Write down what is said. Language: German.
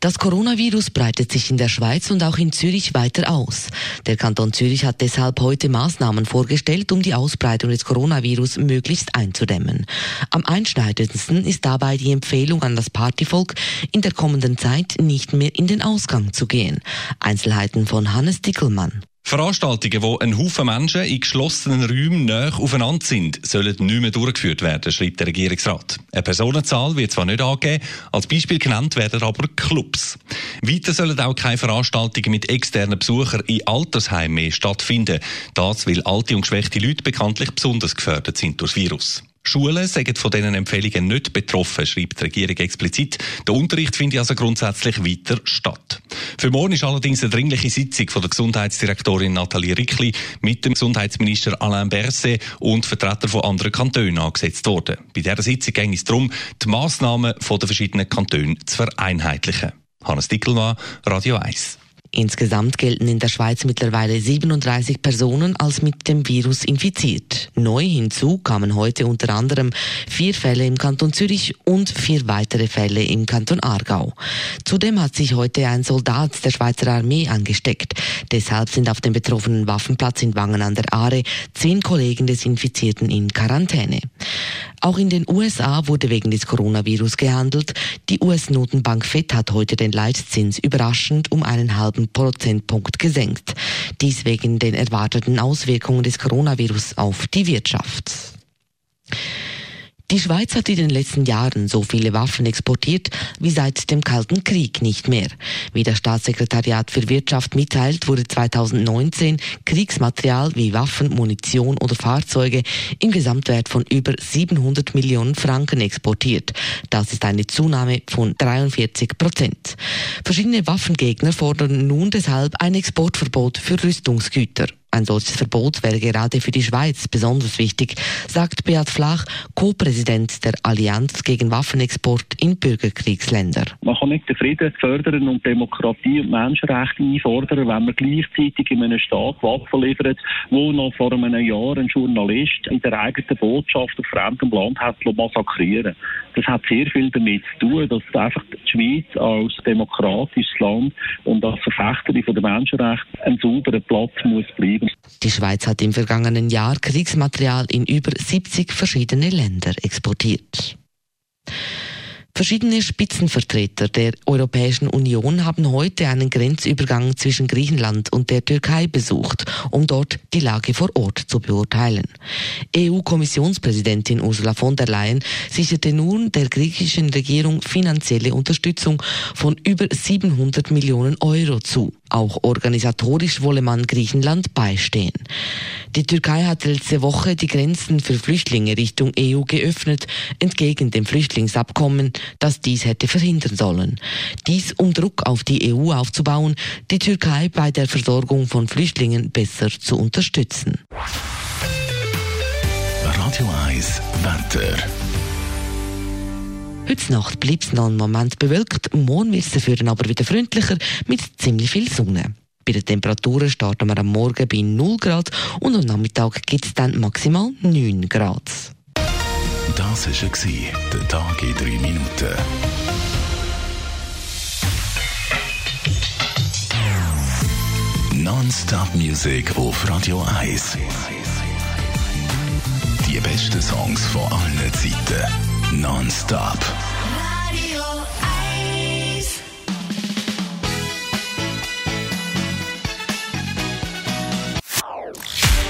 Das Coronavirus breitet sich in der Schweiz und auch in Zürich weiter aus. Der Kanton Zürich hat deshalb heute Maßnahmen vorgestellt, um die Ausbreitung des Coronavirus möglichst einzudämmen. Am einschneidendsten ist dabei die Empfehlung an das Partyvolk, in der kommenden Zeit nicht mehr in den Ausgang zu gehen. Einzelheiten von Hannes Dickelmann. Veranstaltungen, wo ein Haufen Menschen in geschlossenen Räumen näher aufeinander sind, sollen nicht mehr durchgeführt werden, schreibt der Regierungsrat. Eine Personenzahl wird zwar nicht angegeben, als Beispiel genannt werden aber Clubs. Weiter sollen auch keine Veranstaltungen mit externen Besuchern in Altersheimen mehr stattfinden. Das, weil alte und geschwächte Leute bekanntlich besonders gefördert sind durch das Virus. Schulen sind von diesen Empfehlungen nicht betroffen, schreibt die Regierung explizit. Der Unterricht findet also grundsätzlich weiter statt. Für morgen ist allerdings eine dringliche Sitzung von der Gesundheitsdirektorin Nathalie Rickli mit dem Gesundheitsminister Alain Berset und Vertretern von anderen Kantonen angesetzt worden. Bei dieser Sitzung ging es darum, die Massnahmen der verschiedenen Kantone zu vereinheitlichen. Hannes Dickelmann, Radio 1. Insgesamt gelten in der Schweiz mittlerweile 37 Personen als mit dem Virus infiziert. Neu hinzu kamen heute unter anderem vier Fälle im Kanton Zürich und vier weitere Fälle im Kanton Aargau. Zudem hat sich heute ein Soldat der Schweizer Armee angesteckt. Deshalb sind auf dem betroffenen Waffenplatz in Wangen an der Aare zehn Kollegen des Infizierten in Quarantäne. Auch in den USA wurde wegen des Coronavirus gehandelt. Die US-Notenbank Fed hat heute den Leitzins überraschend um einen halben Prozentpunkt gesenkt. Dies wegen den erwarteten Auswirkungen des Coronavirus auf die Wirtschaft. Die Schweiz hat in den letzten Jahren so viele Waffen exportiert wie seit dem Kalten Krieg nicht mehr. Wie das Staatssekretariat für Wirtschaft mitteilt, wurde 2019 Kriegsmaterial wie Waffen, Munition oder Fahrzeuge im Gesamtwert von über 700 Millionen Franken exportiert. Das ist eine Zunahme von 43 Prozent. Verschiedene Waffengegner fordern nun deshalb ein Exportverbot für Rüstungsgüter. Ein solches Verbot wäre gerade für die Schweiz besonders wichtig, sagt Beat Flach, Co-Präsident der Allianz gegen Waffenexport in Bürgerkriegsländer. Man kann nicht den Frieden fördern und Demokratie und Menschenrechte einfordern, wenn man gleichzeitig in einem Staat Waffen liefert, wo noch vor einem Jahr ein Journalist in der eigenen Botschaft auf fremdem Land hat massakrieren. Das hat sehr viel damit zu tun, dass einfach die Schweiz als demokratisches Land und als Verfechterin der Menschenrechte ein sauberer Platz muss bleiben. Die Schweiz hat im vergangenen Jahr Kriegsmaterial in über 70 verschiedene Länder exportiert. Verschiedene Spitzenvertreter der Europäischen Union haben heute einen Grenzübergang zwischen Griechenland und der Türkei besucht, um dort die Lage vor Ort zu beurteilen. EU-Kommissionspräsidentin Ursula von der Leyen sicherte nun der griechischen Regierung finanzielle Unterstützung von über 700 Millionen Euro zu. Auch organisatorisch wolle man Griechenland beistehen. Die Türkei hat letzte Woche die Grenzen für Flüchtlinge Richtung EU geöffnet, entgegen dem Flüchtlingsabkommen, das dies hätte verhindern sollen. Dies um Druck auf die EU aufzubauen, die Türkei bei der Versorgung von Flüchtlingen besser zu unterstützen. Radio 1 Wetter. Heute Nacht bleibt es noch einen Moment bewölkt, morgen wird es dafür aber wieder freundlicher mit ziemlich viel Sonne. Bei den Temperaturen starten wir am Morgen bei 0 Grad und am Nachmittag gibt es dann maximal 9 Grad. Das war der Tag in 3 Minuten. Non-Stop Music auf Radio 1. Die besten Songs von allen Zeiten. Non-Stop. Radio 1.